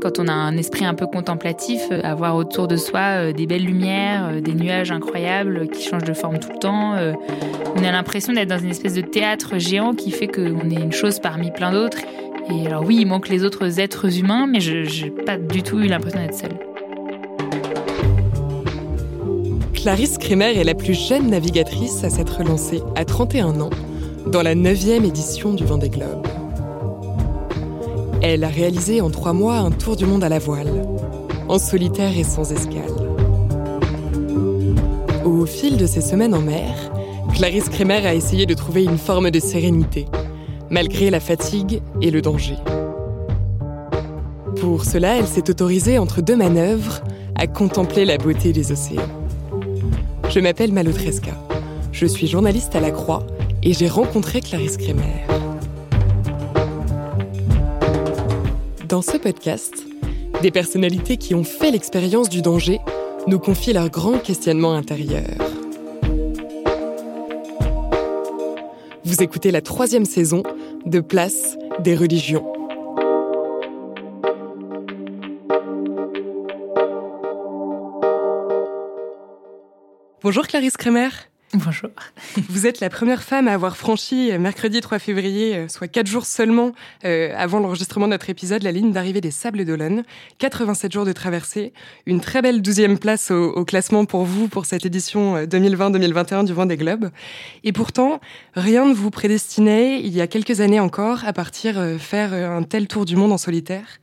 Quand on a un esprit un peu contemplatif, euh, avoir autour de soi euh, des belles lumières, euh, des nuages incroyables qui changent de forme tout le temps, on a l'impression d'être dans une espèce de théâtre géant qui fait qu'on est une chose parmi plein d'autres. Et alors oui, il manque les autres êtres humains, mais je n'ai pas du tout eu l'impression d'être seule. Clarisse Kremer est la plus jeune navigatrice à s'être lancée à 31 ans dans la 9e édition du Vendée Globe. Elle a réalisé en trois mois un tour du monde à la voile, en solitaire et sans escale. Au fil de ces semaines en mer, Clarisse Kremer a essayé de trouver une forme de sérénité, malgré la fatigue et le danger. Pour cela, elle s'est autorisée entre deux manœuvres à contempler la beauté des océans. Je m'appelle Malotresca. Je suis journaliste à La Croix et j'ai rencontré Clarisse Kremer. Dans ce podcast, des personnalités qui ont fait l'expérience du danger nous confient leurs grands questionnements intérieurs. Vous écoutez la troisième saison de Place des religions. Bonjour Clarisse Kremer. Bonjour. Vous êtes la première femme à avoir franchi euh, mercredi 3 février, euh, soit quatre jours seulement euh, avant l'enregistrement de notre épisode, la ligne d'arrivée des Sables d'Olonne. 87 jours de traversée, une très belle douzième place au, classement pour vous pour cette édition 2020-2021 du Vendée Globe. Et pourtant, rien ne vous prédestinait, il y a quelques années encore, à partir faire un tel tour du monde en solitaire.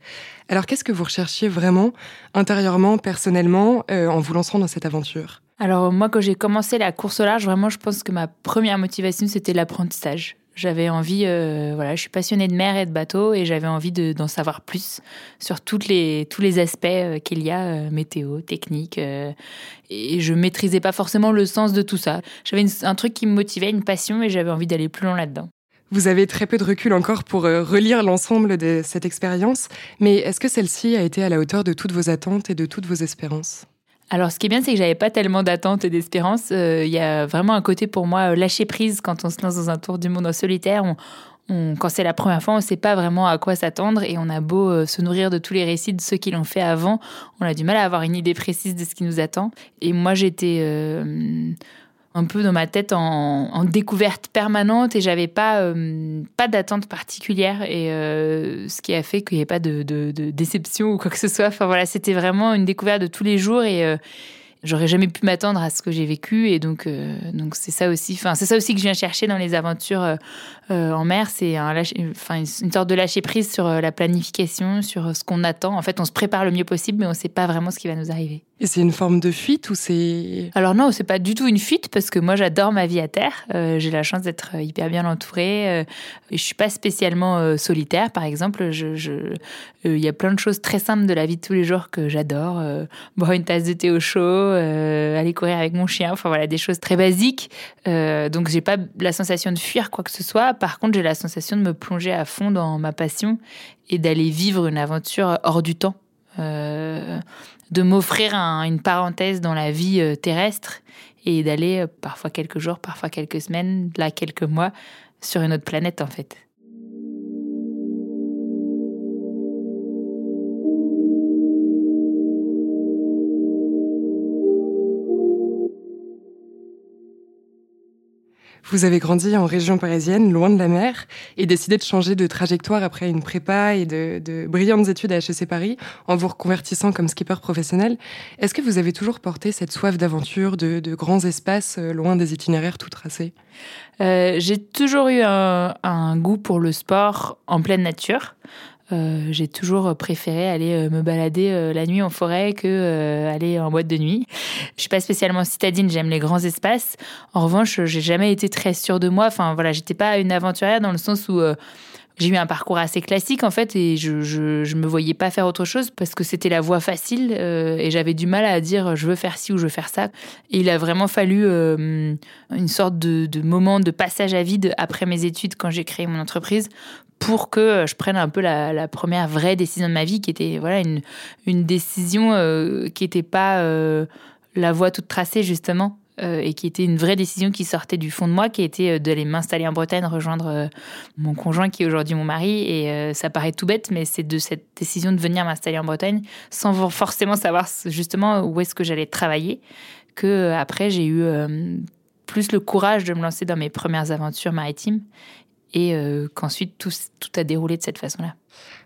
Alors qu'est-ce que vous recherchiez vraiment, intérieurement, personnellement, en vous lançant dans cette aventure? Alors moi, quand j'ai commencé la course au large, vraiment, je pense que ma première motivation, c'était l'apprentissage. J'avais envie, euh, voilà, je suis passionnée de mer et de bateau et j'avais envie d'en savoir plus sur les, tous les aspects euh, qu'il y a, euh, météo, technique. et je maîtrisais pas forcément le sens de tout ça. J'avais un truc qui me motivait, une passion et j'avais envie d'aller plus loin là-dedans. Vous avez très peu de recul encore pour relire l'ensemble de cette expérience, mais est-ce que celle-ci a été à la hauteur de toutes vos attentes et de toutes vos espérances? Alors, ce qui est bien, c'est que j'avais pas tellement d'attentes et d'espérances. Euh, il y a vraiment un côté pour moi euh, lâcher prise quand on se lance dans un tour du monde en solitaire. Quand c'est la première fois, on ne sait pas vraiment à quoi s'attendre et on a beau euh, se nourrir de tous les récits de ceux qui l'ont fait avant, on a du mal à avoir une idée précise de ce qui nous attend. Et moi, j'étais un peu dans ma tête en, découverte permanente et j'avais pas, euh, pas d'attente particulière et euh, ce qui a fait qu'il n'y ait pas de, déception ou quoi que ce soit. Enfin voilà, c'était vraiment une découverte de tous les jours et, euh, j'aurais jamais pu m'attendre à ce que j'ai vécu et donc euh, donc c'est ça aussi enfin c'est ça aussi que je viens chercher dans les aventures euh, euh, en mer c'est un enfin une sorte de lâcher prise sur la planification sur ce qu'on attend. En fait on se prépare le mieux possible mais on ssais pas vraiment ce qui va nous arriver. Et c'est une forme de fuite ou c'est alors non c'est pas du tout une fuite parce que moi j'adore ma vie à terre j'ai la chance d'être hyper bien entourée je suis pas spécialement solitaire par exemple. Je il y a plein de choses très simples de la vie de tous les jours que j'adore boire une tasse de thé au chaud euh, aller courir avec mon chien, enfin voilà, des choses très basiques. Euh, donc j'ai pas la sensation de fuir quoi que ce soit. Par contre, j'ai la sensation de me plonger à fond dans ma passion et d'aller vivre une aventure hors du temps. Euh, de m'offrir une parenthèse dans la vie terrestre et d'aller parfois quelques jours, parfois quelques semaines, là quelques mois, sur une autre planète en fait. Vous avez grandi en région parisienne, loin de la mer, et décidé de changer de trajectoire après une prépa et de, brillantes études à HEC Paris, en vous reconvertissant comme skipper professionnel. Est-ce que vous avez toujours porté cette soif d'aventure, de, grands espaces, euh, loin des itinéraires tout tracés? Euh, J'ai toujours eu un, goût pour le sport en pleine nature. Euh, j'ai toujours préféré aller euh, me balader euh, la nuit en forêt que aller en boîte de nuit. Je suis pas spécialement citadine, j'aime les grands espaces. En revanche, j'ai jamais été très sûre de moi. Enfin voilà, j'étais pas une aventurière dans le sens où j'ai eu un parcours assez classique en fait et je, je, me voyais pas faire autre chose parce que c'était la voie facile et j'avais du mal à dire je veux faire ci ou je veux faire ça. Il a vraiment fallu une sorte de, moment de passage à vide après mes études quand j'ai créé mon entreprise pour que je prenne un peu la, première vraie décision de ma vie qui était voilà une, une décision euh, qui n'était pas la voie toute tracée justement euh, et qui était une vraie décision qui sortait du fond de moi, qui était euh, d'aller m'installer en Bretagne, rejoindre euh, mon conjoint qui est aujourd'hui mon mari. Et ça paraît tout bête, mais c'est de cette décision de venir m'installer en Bretagne sans forcément savoir justement où est-ce que j'allais travailler que après j'ai eu plus le courage de me lancer dans mes premières aventures maritimes et qu'ensuite tout, tout a déroulé de cette façon-là.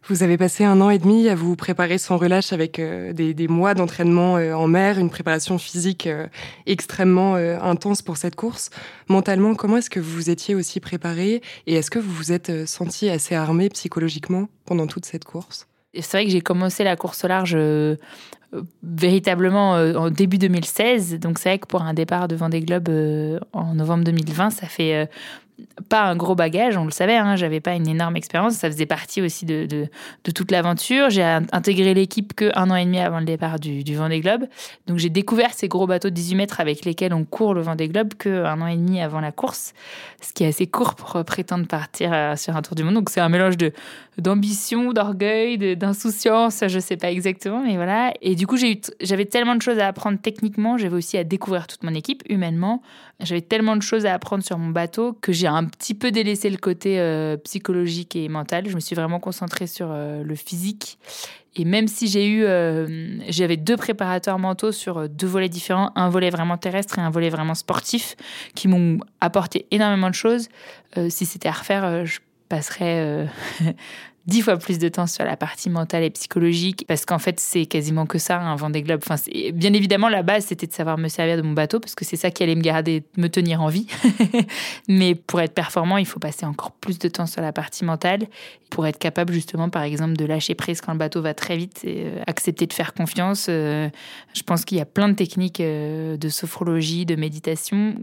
Vous avez passé un an et demi à vous préparer sans relâche avec euh, des, mois d'entraînement euh, en mer, une préparation physique euh, extrêmement intense pour cette course. Mentalement, comment est-ce que vous vous étiez aussi préparé et est-ce que vous vous êtes senti assez armé psychologiquement pendant toute cette course? C'est vrai que j'ai commencé la course au large véritablement en début 2016. Donc c'est vrai que pour un départ de Vendée Globe en novembre 2020, ça fait pas un gros bagage, on le savait, hein, j'avais pas une énorme expérience, ça faisait partie aussi de, de, toute l'aventure. J'ai intégré l'équipe que un an et demi avant le départ du, du Vendée Globe, donc j'ai découvert ces gros bateaux de 18 mètres avec lesquels on court le Vendée Globe que un an et demi avant la course, ce qui est assez court pour prétendre partir euh, sur un tour du monde. Donc c'est un mélange de d'ambition, d'orgueil, d'insouciance, je sais pas exactement, mais voilà. Et du coup j'ai j'avais tellement de choses à apprendre techniquement, j'avais aussi à découvrir toute mon équipe humainement, j'avais tellement de choses à apprendre sur mon bateau que j'ai un petit peu délaissé le côté euh, psychologique et mental. Je me suis vraiment concentrée sur euh, le physique. Et même si j'ai eu, euh, j'avais deux préparateurs mentaux sur deux volets différents, un volet vraiment terrestre et un volet vraiment sportif, qui m'ont apporté énormément de choses. si c'était à refaire, je passerais dix fois plus de temps sur la partie mentale et psychologique parce qu'en fait c'est quasiment que ça un Vendée Globe. Enfin, bien évidemment la base c'était de savoir me servir de mon bateau parce que c'est ça qui allait me garder, me tenir en vie. Mais pour être performant, il faut passer encore plus de temps sur la partie mentale pour être capable justement par exemple de lâcher prise quand le bateau va très vite et euh, accepter de faire confiance. Euh, je pense qu'il y a plein de techniques euh, de sophrologie, de méditation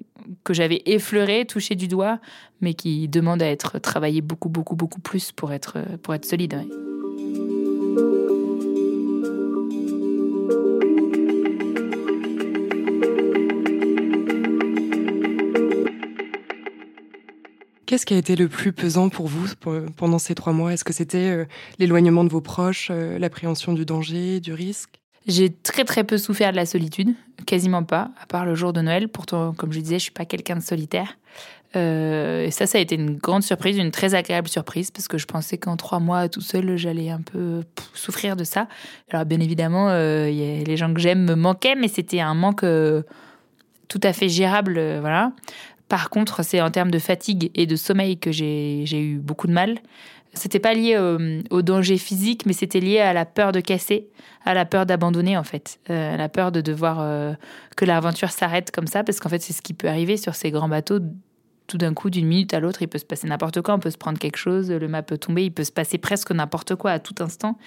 que j'avais effleurées, touchées du doigt, mais qui demandent à être travaillées beaucoup beaucoup beaucoup plus pour être pour être solide. Qu'est-ce qui a été le plus pesant pour vous pendant ces trois mois? Est-ce que c'était euh, l'éloignement de vos proches, euh, l'appréhension du danger, du risque? J'ai très très peu souffert de la solitude, quasiment pas, à part le jour de Noël. Pourtant, comme je disais, je suis pas quelqu'un de solitaire. Euh, et ça, ça a été une grande surprise, une très agréable surprise, parce que je pensais qu'en trois mois tout seul, j'allais un peu souffrir de ça. Alors, bien évidemment, euh, les gens que j'aime me manquaient, mais c'était un manque euh, tout à fait gérable. voilà. Par contre, c'est en termes de fatigue et de sommeil que j'ai eu beaucoup de mal. C'était pas lié au, danger physique, mais c'était lié à la peur de casser, à la peur d'abandonner en fait, à la peur de devoir que l'aventure s'arrête comme ça, parce qu'en fait c'est ce qui peut arriver sur ces grands bateaux tout d'un coup, d'une minute à l'autre, il peut se passer n'importe quoi, on peut se prendre quelque chose, le mât peut tomber, il peut se passer presque n'importe quoi à tout instant.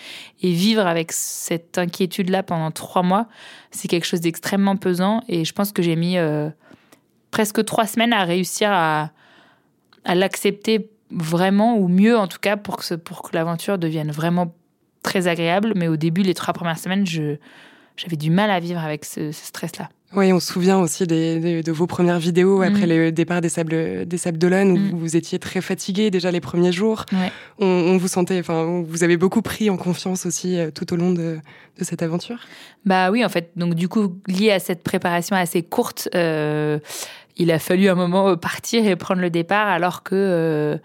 Et vivre avec cette inquiétude-là pendant trois mois, c'est quelque chose d'extrêmement pesant. Et je pense que j'ai mis euh, presque trois semaines à réussir à l'accepter vraiment, ou mieux en tout cas, pour que, pour que l'aventure devienne vraiment très agréable. Mais au début, les trois premières semaines, je, j'avais du mal à vivre avec ce stress-là. Oui, on se souvient aussi des, de vos premières vidéos mm. après le départ des Sables, des Sables d'Olonne où mm. vous étiez très fatigué déjà les premiers jours. On, vous sentait, enfin, vous avez beaucoup pris en confiance aussi euh, tout au long de, de, cette aventure. Bah oui, en fait, donc du coup, lié à cette préparation assez courte, euh, il a fallu un moment partir et prendre le départ alors que euh,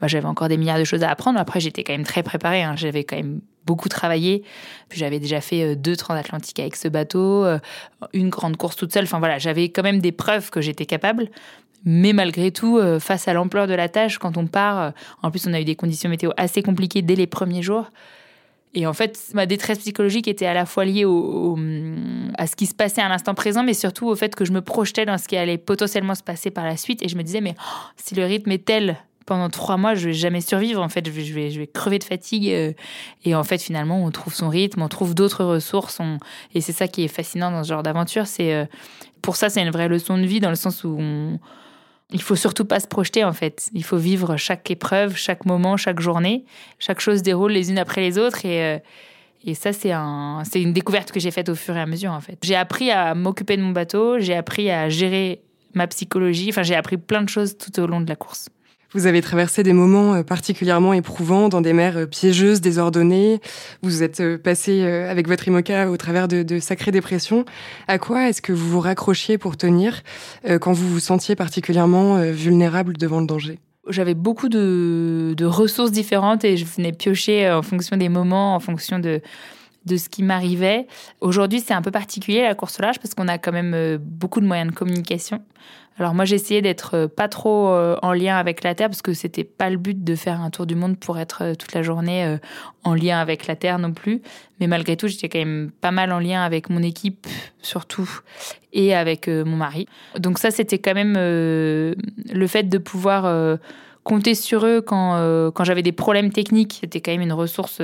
bah, j'avais encore des milliards de choses à apprendre. Après, j'étais quand même très préparée. Hein. J'avais quand même beaucoup travaillé. J'avais déjà fait euh, deux transatlantiques avec ce bateau, euh, une grande course toute seule. Enfin voilà, j'avais quand même des preuves que j'étais capable. Mais malgré tout, euh, face à l'ampleur de la tâche, quand on part, en plus on a eu des conditions météo assez compliquées dès les premiers jours. Et en fait, ma détresse psychologique était à la fois liée à ce qui se passait à l'instant présent, mais surtout au fait que je me projetais dans ce qui allait potentiellement se passer par la suite. Et je me disais, mais oh, si le rythme est tel pendant trois mois, je vais jamais survivre. En fait, je vais, je vais, crever de fatigue. Euh, et en fait, finalement, on trouve son rythme, on trouve d'autres ressources. Et c'est ça qui est fascinant dans ce genre d'aventure. C'est euh, pour ça, c'est une vraie leçon de vie dans le sens où Il faut surtout pas se projeter en fait. Il faut vivre chaque épreuve, chaque moment, chaque journée. Chaque chose déroule les unes après les autres et euh, et ça, c'est un, c'est une découverte que j'ai faite au fur et à mesure, en fait. J'ai appris à m'occuper de mon bateau, j'ai appris à gérer ma psychologie, enfin, j'ai appris plein de choses tout au long de la course. Vous avez traversé des moments euh, particulièrement éprouvants dans des mers euh, piégeuses, désordonnées. Vous êtes euh, passé avec votre IMOCA au travers de, sacrées dépressions. À quoi est-ce que vous vous raccrochiez pour tenir quand vous vous sentiez particulièrement vulnérable devant le danger? J'avais beaucoup de, de, ressources différentes et je venais piocher en fonction des moments, en fonction de, de ce qui m'arrivait. Aujourd'hui, c'est un peu particulier la course au large parce qu'on a quand même beaucoup de moyens de communication. Alors moi, j'essayais d'être euh, pas trop euh, en lien avec la Terre parce que c'était pas le but de faire un tour du monde pour être euh, toute la journée en lien avec la Terre non plus. Mais malgré tout, j'étais quand même pas mal en lien avec mon équipe surtout et avec mon mari. Donc ça, c'était quand même le fait de pouvoir compter sur eux quand, quand j'avais des problèmes techniques. C'était quand même une ressource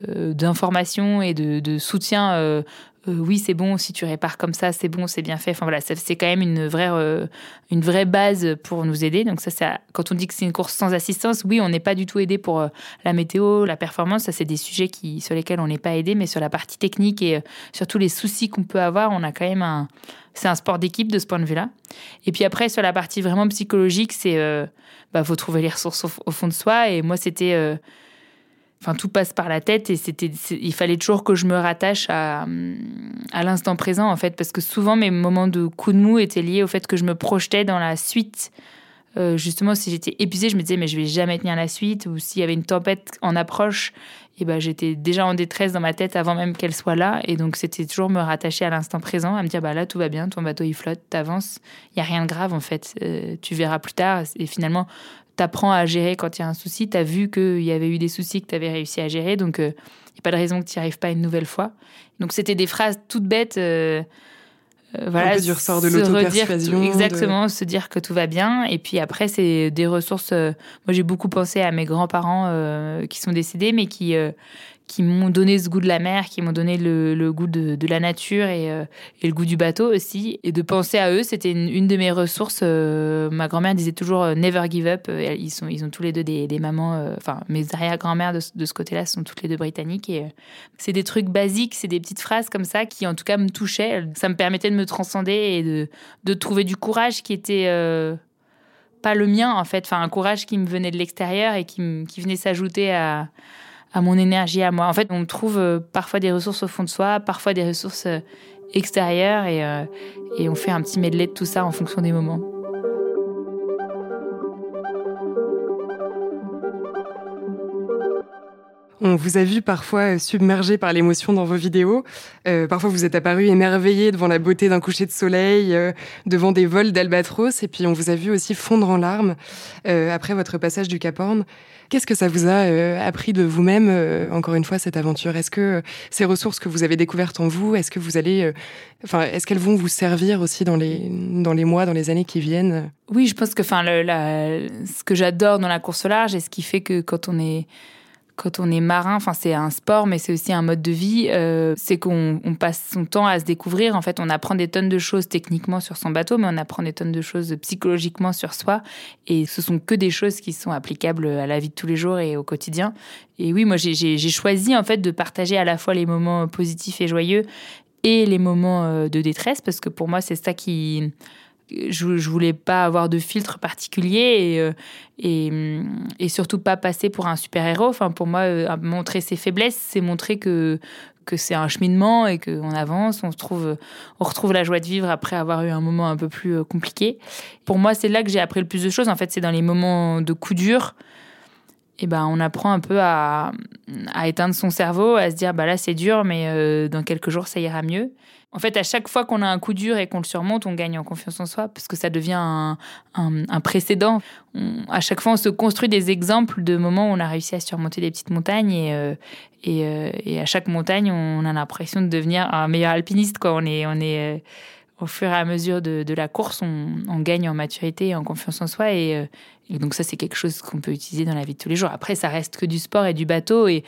d'information et de, de soutien euh, oui, c'est bon, si tu répares comme ça, c'est bon, c'est bien fait. Enfin voilà, c'est quand même une vraie, euh, une vraie base pour nous aider. Donc ça, quand on dit que c'est une course sans assistance, oui, on n'est pas du tout aidé pour euh, la météo, la performance. Ça, c'est des sujets qui, sur lesquels on n'est pas aidé, mais sur la partie technique et surtout les soucis qu'on peut avoir, on a quand même un. C'est un sport d'équipe de ce point de vue-là. Et puis après, sur la partie vraiment psychologique, c'est bah faut trouver les ressources au, fond de soi. Et moi, c'était Enfin, tout passe par la tête et c'était, il fallait toujours que je me rattache à, à l'instant présent en fait, parce que souvent mes moments de coup de mou étaient liés au fait que je me projetais dans la suite. Euh, justement, si j'étais épuisée, je me disais mais je vais jamais tenir la suite, ou s'il y avait une tempête en approche, et ben j'étais déjà en détresse dans ma tête avant même qu'elle soit là, et donc c'était toujours me rattacher à l'instant présent, à me dire bah là tout va bien, ton bateau il flotte, t'avances, il y a rien de grave en fait, euh, tu verras plus tard, et finalement t'apprends à gérer quand il y a un souci. Tu as vu qu'il y avait eu des soucis que tu avais réussi à gérer. Donc, il euh, n'y a pas de raison que tu n'y arrives pas une nouvelle fois. Donc, c'était des phrases toutes bêtes. Euh, euh, voilà, un peu du ressort de l'auto-persuasion. Exactement, se dire que tout va bien. Et puis après, c'est des ressources. moi, j'ai beaucoup pensé à mes grands-parents qui sont décédés, mais qui, qui m'ont donné ce goût de la mer, qui m'ont donné le, goût de, la nature euh, et, le goût du bateau aussi. Et de penser à eux, c'était une, de mes ressources. Euh, ma grand-mère disait toujours euh, never give up. Ils, ont tous les deux des, mamans, enfin mes arrière-grand-mères de, ce côté-là sont toutes les deux britanniques. Et c'est des trucs basiques, c'est des petites phrases comme ça qui en tout cas me touchaient. Ça me permettait de me transcender et de, trouver du courage qui était pas le mien en fait, enfin un courage qui me venait de l'extérieur et qui venait s'ajouter à à mon énergie à moi. En fait, on trouve euh, parfois des ressources au fond de soi, parfois des ressources euh, extérieures et, euh, et on fait un petit medley de tout ça en fonction des moments. On vous a vu parfois submergé par l'émotion dans vos vidéos. parfois, vous êtes apparu émerveillé devant la beauté d'un coucher de soleil, devant des vols d'albatros. Et puis, on vous a vu aussi fondre en larmes après votre passage du Cap Horn. Qu'est-ce que ça vous a euh, appris de vous-même, euh, encore une fois, cette aventure? Est-ce que euh, ces ressources que vous avez découvertes en vous, est-ce que vous allez, enfin, est-ce qu'elles vont vous servir aussi dans les, dans les mois, dans les années qui viennent? Oui, je pense que, enfin, ce que j'adore dans la course au large et ce qui fait que quand on est quand on est marin, enfin c'est un sport, mais c'est aussi un mode de vie. Euh, c'est qu'on passe son temps à se découvrir. En fait, on apprend des tonnes de choses techniquement sur son bateau, mais on apprend des tonnes de choses psychologiquement sur soi. Et ce sont que des choses qui sont applicables à la vie de tous les jours et au quotidien. Et oui, moi j'ai choisi en fait de partager à la fois les moments positifs et joyeux et les moments euh, de détresse, parce que pour moi c'est ça qui je, voulais pas avoir de filtre particulier et, euh, mm, et, surtout pas passer pour un super héros. Enfin, pour moi, euh, montrer ses faiblesses, c'est montrer que que c'est un cheminement et qu'on avance, on se trouve, on retrouve la joie de vivre après avoir eu un moment un peu plus euh, compliqué. Pour moi, c'est là que j'ai appris le plus de choses. En fait, c'est dans les moments de coup dur. Et ben, on apprend un peu à, à éteindre son cerveau, à se dire bah là c'est dur, mais dans quelques jours ça ira mieux. En fait, à chaque fois qu'on a un coup dur et qu'on le surmonte, on gagne en confiance en soi parce que ça devient un, précédent. à chaque fois, on se construit des exemples de moments où on a réussi à surmonter des petites montagnes et, euh, euh, et, à chaque montagne, on a l'impression de devenir un meilleur alpiniste. Quoi. On est, on est, euh, au fur et à mesure de, la course, on, gagne en maturité et en confiance en soi. Et, et donc ça, c'est quelque chose qu'on peut utiliser dans la vie de tous les jours. Après, ça reste que du sport et du bateau. Et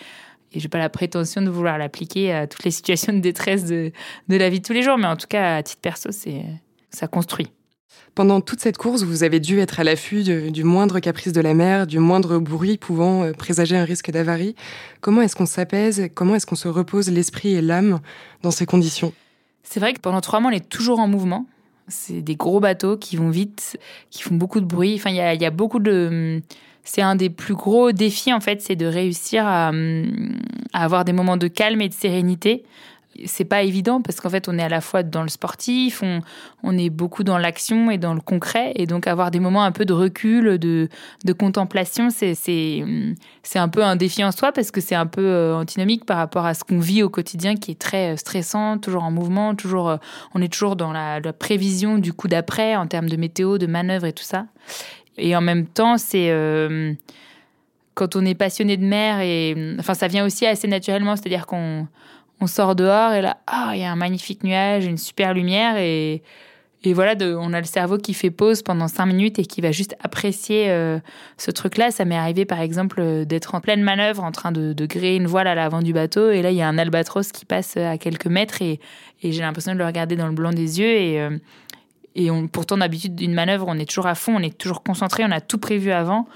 et j'ai pas la prétention de vouloir l'appliquer à toutes les situations de détresse de, de, la vie de tous les jours, mais en tout cas, à titre perso, c'est, ça construit. Pendant toute cette course, vous avez dû être à l'affût du moindre caprice de la mer, du moindre bruit pouvant euh, présager un risque d'avarie. Comment est-ce qu'on s'apaise? Comment est-ce qu'on se repose l'esprit et l'âme dans ces conditions? C'est vrai que pendant trois mois, on est toujours en mouvement. C'est des gros bateaux qui vont vite, qui font beaucoup de bruit. Enfin, il y a, beaucoup de. C'est un des plus gros défis, en fait, c'est de réussir à, avoir des moments de calme et de sérénité c'est pas évident parce qu'en fait, on est à la fois dans le sportif, on, on est beaucoup dans l'action et dans le concret. Et donc, avoir des moments un peu de recul, de, de contemplation, c'est, un peu un défi en soi parce que c'est un peu euh, antinomique par rapport à ce qu'on vit au quotidien qui est très euh, stressant, toujours en mouvement, toujours, euh, on est toujours dans la, la prévision du coup d'après en termes de météo, de manœuvre et tout ça. Et en même temps, c'est. quand on est passionné de mer et enfin ça vient aussi assez naturellement c'est-à-dire qu'on on sort dehors et là, ah, il y a un magnifique nuage, une super lumière et, et voilà, on a le cerveau qui fait pause pendant cinq minutes et qui va juste apprécier euh, ce truc-là. Ça m'est arrivé par exemple euh, d'être en pleine manœuvre en train de, de gréer une voile à l'avant du bateau et là il y a un albatros qui passe à quelques mètres et, j'ai l'impression de le regarder dans le blanc des yeux et, euh, et on, pourtant d'habitude d'une manœuvre on est toujours à fond, on est toujours concentré, on a tout prévu avant.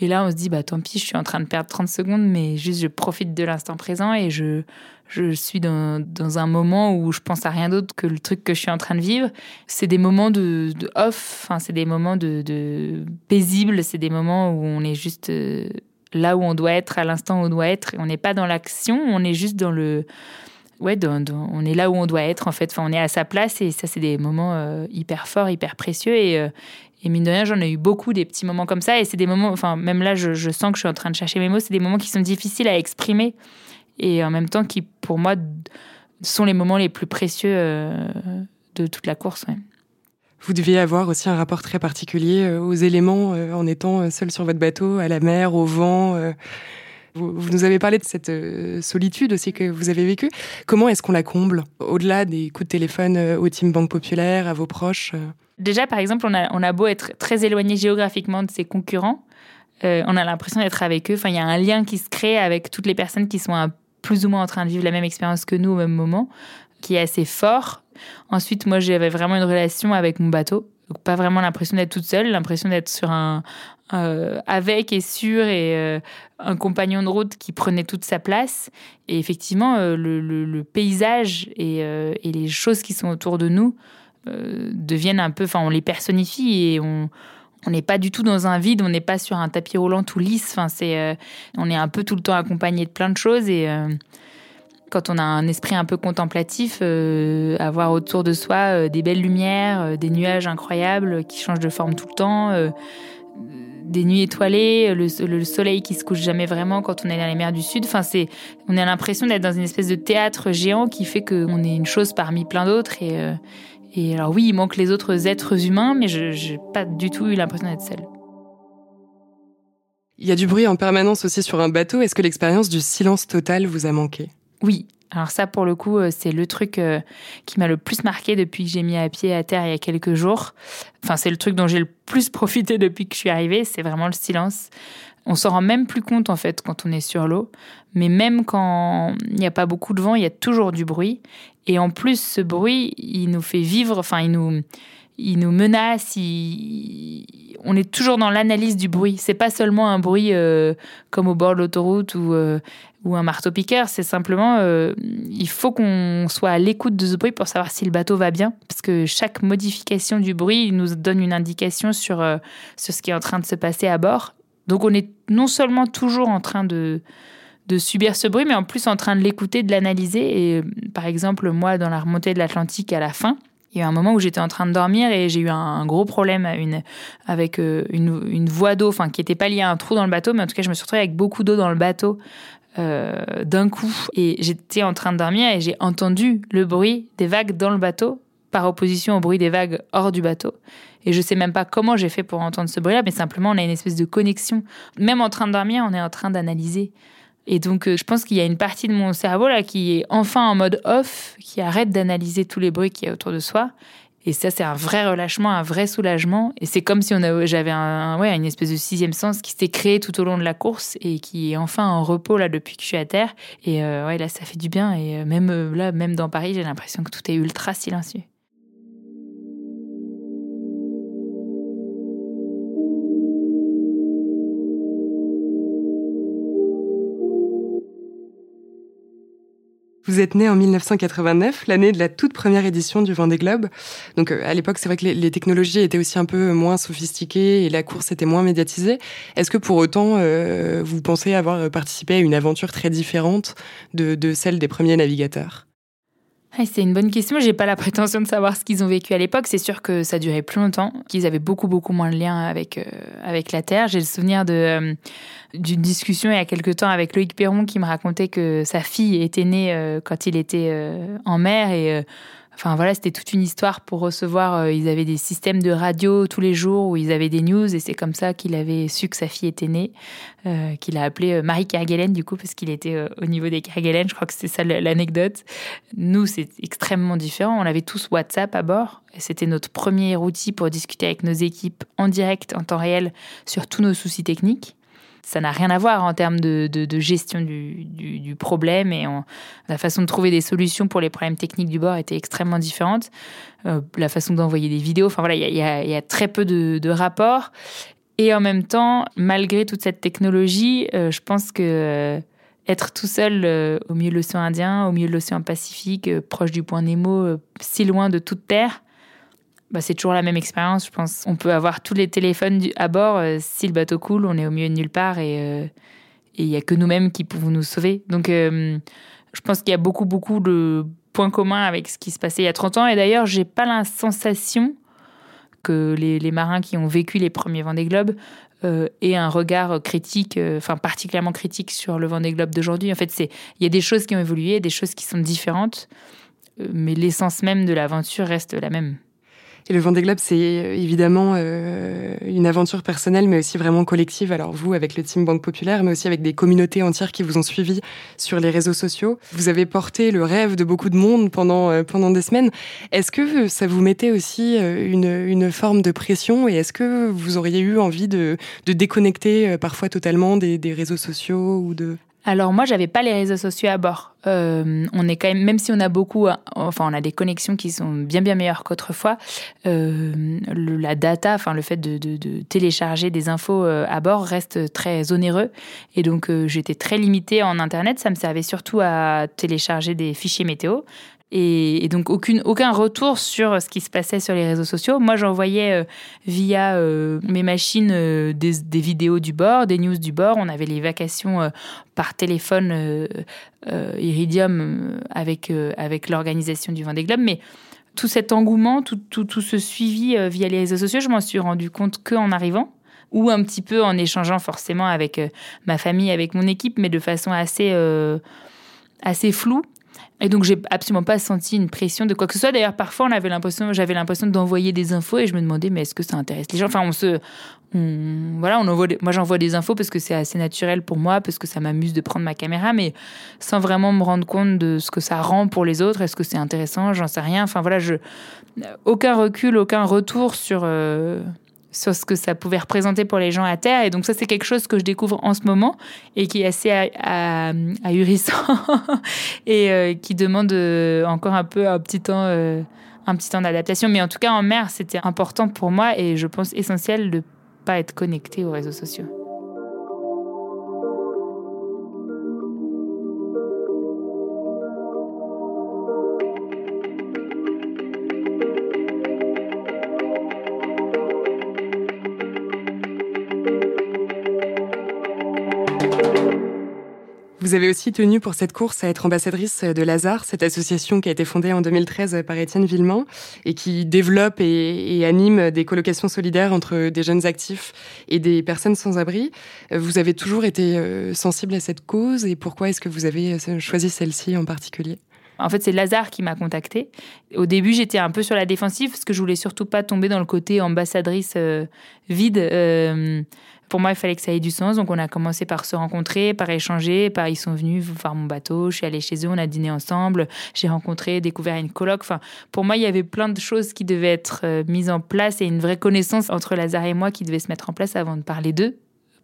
Et là, on se dit, bah tant pis, je suis en train de perdre 30 secondes, mais juste je profite de l'instant présent et je, je suis dans, dans, un moment où je pense à rien d'autre que le truc que je suis en train de vivre. C'est des moments de, de off, enfin, c'est des moments de, de paisibles, c'est des moments où on est juste euh, là où on doit être, à l'instant où on doit être. On n'est pas dans l'action, on est juste dans le. Ouais, dans, on est là où on doit être en fait. Enfin, on est à sa place et ça, c'est des moments euh, hyper forts, hyper précieux. Et, euh, et mine de rien, j'en ai eu beaucoup des petits moments comme ça. Et c'est des moments, enfin, même là, je, sens que je suis en train de chercher mes mots. C'est des moments qui sont difficiles à exprimer et en même temps qui, pour moi, sont les moments les plus précieux euh, de toute la course. Vous deviez avoir aussi un rapport très particulier euh, aux éléments euh, en étant seul sur votre bateau, à la mer, au vent. Vous, nous avez parlé de cette solitude aussi que vous avez vécue. Comment est-ce qu'on la comble Au-delà des coups de téléphone au Team Banque Populaire, à vos proches Déjà, par exemple, on a, beau être très éloigné géographiquement de ses concurrents, on a l'impression d'être avec eux. Enfin, il y a un lien qui se crée avec toutes les personnes qui sont plus ou moins en train de vivre la même expérience que nous au même moment, qui est assez fort. Ensuite, moi, j'avais vraiment une relation avec mon bateau. Donc, pas vraiment l'impression d'être toute seule, l'impression d'être sur un, euh, avec et sur et euh, un compagnon de route qui prenait toute sa place. Et effectivement, euh, le, paysage et, les choses qui sont autour de nous deviennent un peu, enfin, on les personnifie et on, n'est pas du tout dans un vide, on n'est pas sur un tapis roulant tout lisse. Enfin, c'est, on est un peu tout le temps accompagné de plein de choses et quand on a un esprit un peu contemplatif, euh, avoir autour de soi des belles lumières, des nuages incroyables qui changent de forme tout le temps, des nuits étoilées, le, soleil qui se couche jamais vraiment quand on est dans les mers du sud. Enfin, c'est, on a l'impression d'être dans une espèce de théâtre géant qui fait qu'on est une chose parmi plein d'autres et et alors oui, il manque les autres êtres humains, mais je n'ai pas du tout eu l'impression d'être seule. Il y a du bruit en permanence aussi sur un bateau. Est-ce que l'expérience du silence total vous a manqué? Oui. Alors ça, pour le coup, euh, c'est le truc euh, qui m'a le plus marqué depuis que j'ai mis à pied à terre il y a quelques jours. Enfin, c'est le truc dont j'ai le plus profité depuis que je suis arrivée, c'est vraiment le silence. On s'en rend même plus compte en fait quand on est sur l'eau, mais même quand il n'y a pas beaucoup de vent, il y a toujours du bruit. Et en plus, ce bruit, il nous fait vivre, enfin, il nous, il nous menace. On est toujours dans l'analyse du bruit. C'est pas seulement un bruit euh, comme au bord de l'autoroute ou, euh, ou un marteau-piqueur. C'est simplement, euh, il faut qu'on soit à l'écoute de ce bruit pour savoir si le bateau va bien. Parce que chaque modification du bruit nous donne une indication sur, sur ce qui est en train de se passer à bord. Donc on est non seulement toujours en train de, de subir ce bruit, mais en plus en train de l'écouter, de l'analyser. Et par exemple, moi, dans la remontée de l'Atlantique à la fin, il y a un moment où j'étais en train de dormir et j'ai eu un, gros problème avec euh, une, voie d'eau, enfin qui n'était pas liée à un trou dans le bateau, mais en tout cas je me suis retrouvée avec beaucoup d'eau dans le bateau euh, d'un coup. Et j'étais en train de dormir et j'ai entendu le bruit des vagues dans le bateau par opposition au bruit des vagues hors du bateau. Et je sais même pas comment j'ai fait pour entendre ce bruit-là, mais simplement on a une espèce de connexion. Même en train de dormir, on est en train d'analyser. Et donc, euh, je pense qu'il y a une partie de mon cerveau là qui est enfin en mode off, qui arrête d'analyser tous les bruits qu'il y a autour de soi. Et ça, c'est un vrai relâchement, un vrai soulagement. Et c'est comme si on j'avais un, ouais, une espèce de sixième sens qui s'était créé tout au long de la course et qui est enfin en repos là depuis que je suis à terre. Et euh, ouais, là, ça fait du bien. Et euh, même là, même dans Paris, j'ai l'impression que tout est ultra silencieux. Vous êtes né en 1989, l'année de la toute première édition du Vendée Globe. Donc à l'époque, c'est vrai que les, technologies étaient aussi un peu moins sophistiquées et la course était moins médiatisée. Est-ce que pour autant, vous pensez avoir participé à une aventure très différente de, de celle des premiers navigateurs? C'est une bonne question. J'ai pas la prétention de savoir ce qu'ils ont vécu à l'époque. C'est sûr que ça durait plus longtemps, qu'ils avaient beaucoup beaucoup moins de liens avec euh, la Terre. J'ai le souvenir euh, d'une discussion il y a quelque temps avec Loïc Perron qui me racontait que sa fille était née euh, quand il était en mer et Enfin voilà, c'était toute une histoire pour recevoir. Euh, ils avaient des systèmes de radio tous les jours où ils avaient des news et c'est comme ça qu'il avait su que sa fille était née, euh, qu'il a appelé euh, Marie Kerguelen du coup parce qu'il était au niveau des Kerguelen. Je crois que c'est ça l'anecdote. Nous, c'est extrêmement différent. On avait tous WhatsApp à bord c'était notre premier outil pour discuter avec nos équipes en direct, en temps réel, sur tous nos soucis techniques ça n'a rien à voir en termes de, gestion du, problème et la façon de trouver des solutions pour les problèmes techniques du bord était extrêmement différente. Euh, la façon d'envoyer des vidéos, enfin voilà, il y, a, très peu de, rapports. Et en même temps, malgré toute cette technologie, euh, je pense que euh, être tout seul au milieu de l'océan Indien, au milieu de l'océan Pacifique, proche du point Nemo, si loin de toute terre, bah, c'est toujours la même expérience, je pense. On peut avoir tous les téléphones à bord. Euh, si le bateau coule, on est au milieu de nulle part et euh, il n'y a que nous-mêmes qui pouvons nous sauver. Donc, euh, je pense qu'il y a beaucoup, beaucoup de points communs avec ce qui se passait il y a 30 ans. Et d'ailleurs, j'ai pas la sensation que les, marins qui ont vécu les premiers Vendée Globe aient un regard critique, enfin particulièrement critique sur le Vendée Globe d'aujourd'hui. En fait, il y a des choses qui ont évolué, des choses qui sont différentes, mais l'essence même de l'aventure reste la même. Et le Vendée Globe, c'est euh, évidemment euh, une aventure personnelle, mais aussi vraiment collective. Alors vous, avec le Team Banque Populaire, mais aussi avec des communautés entières qui vous ont suivi sur les réseaux sociaux. Vous avez porté le rêve de beaucoup de monde pendant, euh, pendant des semaines. Est-ce que ça vous mettait aussi une, une forme de pression? Et est-ce que vous auriez eu envie de, de déconnecter parfois totalement des, des réseaux sociaux ou de... Alors moi, j'avais pas les réseaux sociaux à bord. Euh, on est quand même, même si on a beaucoup, enfin, on a des connexions qui sont bien bien meilleures qu'autrefois. Euh, la data, enfin, le fait de, télécharger des infos euh, à bord reste très onéreux. Et donc, j'étais très limitée en internet. Ça me servait surtout à télécharger des fichiers météo. Et, donc aucun retour sur ce qui se passait sur les réseaux sociaux. Moi, j'envoyais euh, via euh, mes machines euh, des, vidéos du bord, des news du bord. On avait les vacations par téléphone Iridium avec, avec l'organisation du Vendée Globe. Mais tout cet engouement, tout, tout, tout ce suivi via les réseaux sociaux, je m'en suis rendu compte qu'en arrivant ou un petit peu en échangeant forcément avec ma famille, avec mon équipe, mais de façon assez, assez floue. Et donc, j'ai absolument pas senti une pression de quoi que ce soit. D'ailleurs, parfois, on avait l'impression, j'avais l'impression d'envoyer des infos et je me demandais, mais est-ce que ça intéresse les gens? Enfin, on se, voilà, on envoie, moi, j'envoie des infos parce que c'est assez naturel pour moi, parce que ça m'amuse de prendre ma caméra, mais sans vraiment me rendre compte de ce que ça rend pour les autres. Est-ce que c'est intéressant? J'en sais rien. Enfin, voilà, je, aucun recul, aucun retour sur. Euh, sur ce que ça pouvait représenter pour les gens à terre. Et donc ça, c'est quelque chose que je découvre en ce moment et qui est assez ahurissant et euh, qui demande euh, encore un peu un petit temps, euh, temps d'adaptation. Mais en tout cas, en mer, c'était important pour moi et je pense essentiel de pas être connecté aux réseaux sociaux. Vous avez aussi tenu pour cette course à être ambassadrice de Lazare, cette association qui a été fondée en 2013 par Étienne Villemont et qui développe et, anime des colocations solidaires entre des jeunes actifs et des personnes sans abri. Vous avez toujours été euh, sensible à cette cause et pourquoi est-ce que vous avez euh, choisi celle-ci en particulier? En fait, c'est Lazare qui m'a contactée. Au début, j'étais un peu sur la défensive parce que je voulais surtout pas tomber dans le côté ambassadrice euh, vide pour moi, il fallait que ça ait du sens. Donc, on a commencé par se rencontrer, par échanger, par ils sont venus voir mon bateau. Je suis allée chez eux, on a dîné ensemble. J'ai rencontré, découvert une colloque. Enfin, pour moi, il y avait plein de choses qui devaient être euh, mises en place et une vraie connaissance entre Lazare et moi qui devait se mettre en place avant de parler d'eux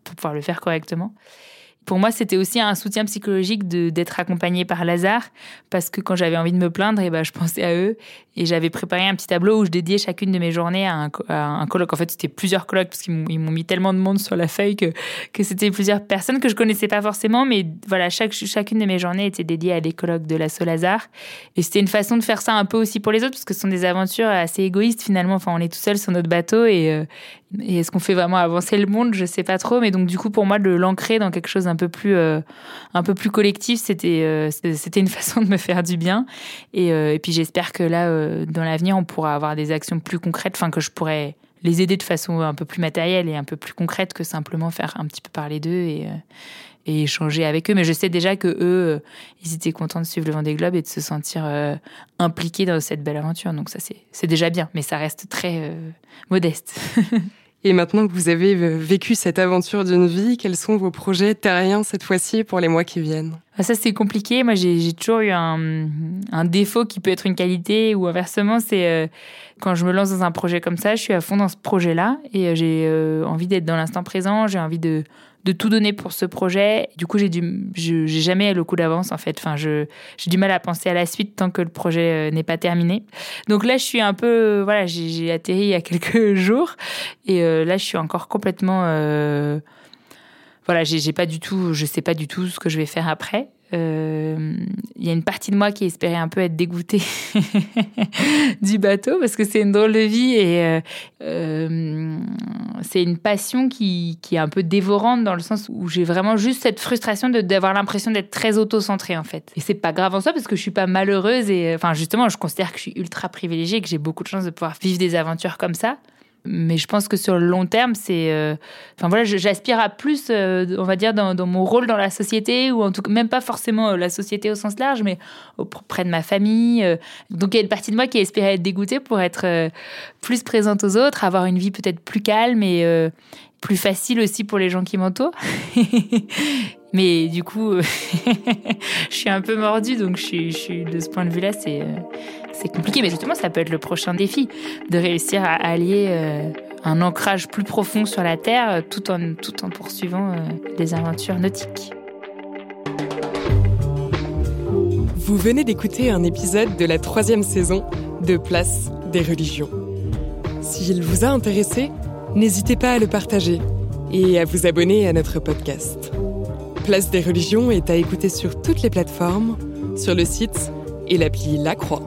pour pouvoir le faire correctement. Pour moi, c'était aussi un soutien psychologique d'être accompagnée par Lazare, parce que quand j'avais envie de me plaindre, et eh ben, je pensais à eux. Et j'avais préparé un petit tableau où je dédiais chacune de mes journées à un, à colloque. En fait, c'était plusieurs colloques, parce qu'ils m'ont mis tellement de monde sur la feuille que, que c'était plusieurs personnes que je connaissais pas forcément. Mais voilà, chaque, chacune de mes journées était dédiée à des colloques de l'assaut Lazare. Et c'était une façon de faire ça un peu aussi pour les autres, parce que ce sont des aventures assez égoïstes finalement. Enfin, on est tout seul sur notre bateau et, euh, et est-ce qu'on fait vraiment avancer le monde? Je sais pas trop. Mais donc, du coup, pour moi, de l'ancrer dans quelque chose un peu plus, euh, un peu plus collectif, c'était, euh, c'était une façon de me faire du bien. Et, et puis, j'espère que là, dans l'avenir, on pourra avoir des actions plus concrètes, enfin, que je pourrais les aider de façon un peu plus matérielle et un peu plus concrète que simplement faire un petit peu parler d'eux et, échanger avec eux. Mais je sais déjà que eux, euh, ils étaient contents de suivre le Vendée Globe et de se sentir euh, impliqués dans cette belle aventure. Donc ça, c'est déjà bien, mais ça reste très euh, modeste. et maintenant que vous avez vécu cette aventure d'une vie, quels sont vos projets terriens cette fois-ci pour les mois qui viennent? Ah, ça, c'est compliqué. Moi, j'ai toujours eu un, un, défaut qui peut être une qualité ou inversement. C'est quand je me lance dans un projet comme ça, je suis à fond dans ce projet-là et j'ai envie d'être dans l'instant présent. J'ai envie de, de tout donner pour ce projet. Du coup, j'ai du, j'ai jamais le coup d'avance en fait. Enfin, je, j'ai du mal à penser à la suite tant que le projet euh, n'est pas terminé. Donc là, je suis un peu, euh, voilà, j'ai, atterri il y a quelques jours et euh, là, je suis encore complètement, voilà, j'ai, j'ai pas du tout, je sais pas du tout ce que je vais faire après il euh, y a une partie de moi qui espérait un peu être dégoûtée du bateau parce que c'est une drôle de vie et euh, euh, c'est une passion qui, qui, est un peu dévorante dans le sens où j'ai vraiment juste cette frustration d'avoir l'impression d'être très auto-centrée en fait. Et c'est pas grave en soi parce que je suis pas malheureuse et enfin justement je considère que je suis ultra privilégiée et que j'ai beaucoup de chance de pouvoir vivre des aventures comme ça. Mais je pense que sur le long terme, c'est. Euh, enfin voilà, j'aspire à plus, euh, on va dire, dans, mon rôle dans la société, ou en tout cas, même pas forcément euh, la société au sens large, mais auprès de ma famille. Donc il y a une partie de moi qui espérait être dégoûtée pour être plus présente aux autres, avoir une vie peut-être plus calme et plus facile aussi pour les gens qui m'entourent. Mais du coup, je suis un peu mordue, donc je suis, de ce point de vue-là, c'est c'est compliqué. Mais justement, ça peut être le prochain défi, de réussir à allier euh, un ancrage plus profond sur la Terre euh, tout en, tout en poursuivant euh, des aventures nautiques. Vous venez d'écouter un épisode de la troisième saison de Place des religions. S'il vous a intéressé, n'hésitez pas à le partager et à vous abonner à notre podcast. Place des religions est à écouter sur toutes les plateformes, sur le site et l'appli La Croix.